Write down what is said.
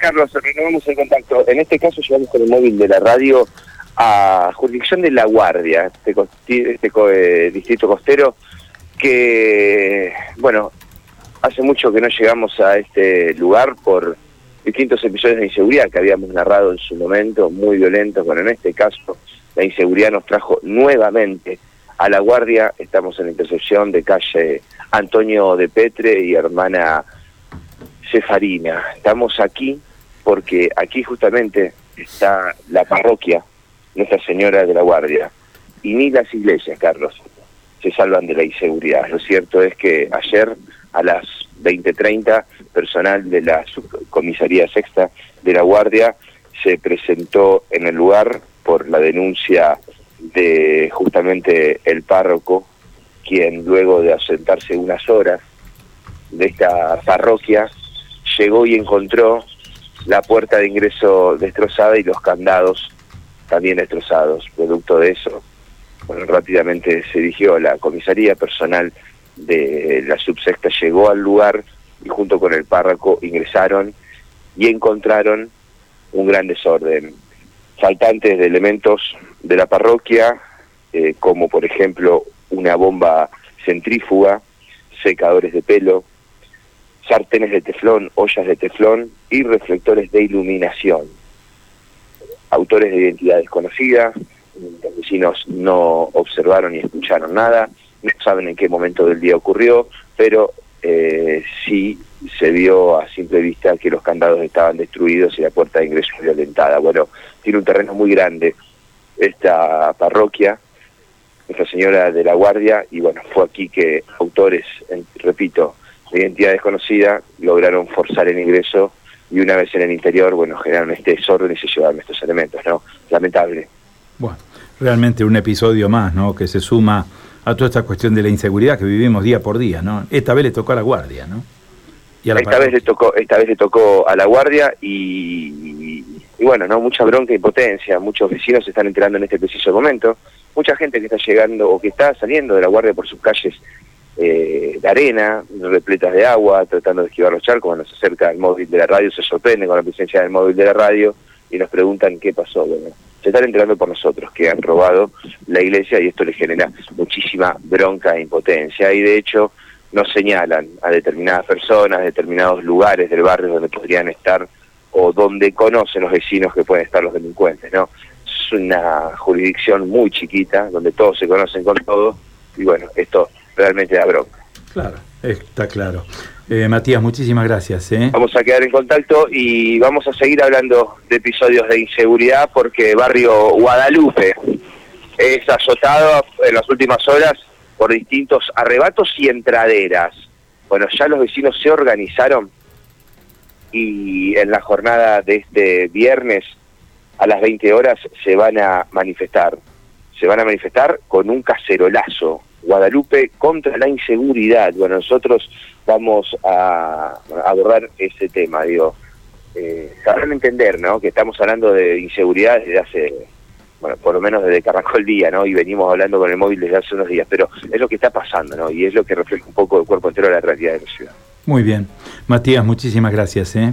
Carlos, renovamos el contacto. En este caso llevamos con el móvil de la radio a jurisdicción de La Guardia, este, este eh, distrito costero, que, bueno, hace mucho que no llegamos a este lugar por distintos episodios de inseguridad que habíamos narrado en su momento, muy violentos. Bueno, en este caso, la inseguridad nos trajo nuevamente a La Guardia. Estamos en la intersección de calle Antonio de Petre y hermana Cefarina. Estamos aquí porque aquí justamente está la parroquia Nuestra Señora de la Guardia. Y ni las iglesias, Carlos, se salvan de la inseguridad. Lo cierto es que ayer a las 20.30, personal de la Comisaría Sexta de la Guardia se presentó en el lugar por la denuncia de justamente el párroco, quien luego de asentarse unas horas de esta parroquia, llegó y encontró la puerta de ingreso destrozada y los candados también destrozados. Producto de eso, bueno, rápidamente se dirigió a la comisaría personal de la subsecta, llegó al lugar y junto con el párroco ingresaron y encontraron un gran desorden. Faltantes de elementos de la parroquia, eh, como por ejemplo una bomba centrífuga, secadores de pelo, sartenes de teflón, ollas de teflón y reflectores de iluminación. Autores de identidad desconocida, los vecinos no observaron ni escucharon nada, no saben en qué momento del día ocurrió, pero eh, sí se vio a simple vista que los candados estaban destruidos y la puerta de ingreso violentada. Bueno, tiene un terreno muy grande esta parroquia, Nuestra Señora de la Guardia, y bueno, fue aquí que autores, repito, de identidad desconocida lograron forzar el ingreso y una vez en el interior, bueno, generalmente desorden y se llevaron estos elementos, ¿no? Lamentable. Bueno, realmente un episodio más, ¿no? Que se suma a toda esta cuestión de la inseguridad que vivimos día por día, ¿no? Esta vez le tocó a la guardia, ¿no? esta vez le tocó, esta vez le tocó a la guardia y, y, bueno, no mucha bronca y potencia, muchos vecinos se están enterando en este preciso momento, mucha gente que está llegando o que está saliendo de la guardia por sus calles eh, de arena, repletas de agua, tratando de esquivar los charcos, cuando se acerca el móvil de la radio se sorprende con la presencia del móvil de la radio y nos preguntan qué pasó. Se están enterando por nosotros que han robado la iglesia y esto les genera muchísima bronca e impotencia y de hecho nos señalan a determinadas personas, determinados lugares del barrio donde podrían estar o donde conocen los vecinos que pueden estar los delincuentes, ¿no? Es una jurisdicción muy chiquita donde todos se conocen con todo y bueno, esto realmente da bronca. Claro, está claro. Eh, Matías, muchísimas gracias. ¿eh? Vamos a quedar en contacto y vamos a seguir hablando de episodios de inseguridad porque barrio Guadalupe es azotado en las últimas horas por distintos arrebatos y entraderas. Bueno, ya los vecinos se organizaron y en la jornada de este viernes a las 20 horas se van a manifestar. Se van a manifestar con un cacerolazo Guadalupe contra la inseguridad. Bueno, nosotros vamos a abordar ese tema, digo, eh, sabrán entender, ¿no? Que estamos hablando de inseguridad desde hace, bueno, por lo menos desde el día, ¿no? Y venimos hablando con el móvil desde hace unos días, pero es lo que está pasando, ¿no? Y es lo que refleja un poco el cuerpo entero de la realidad de la ciudad. Muy bien. Matías, muchísimas gracias, ¿eh?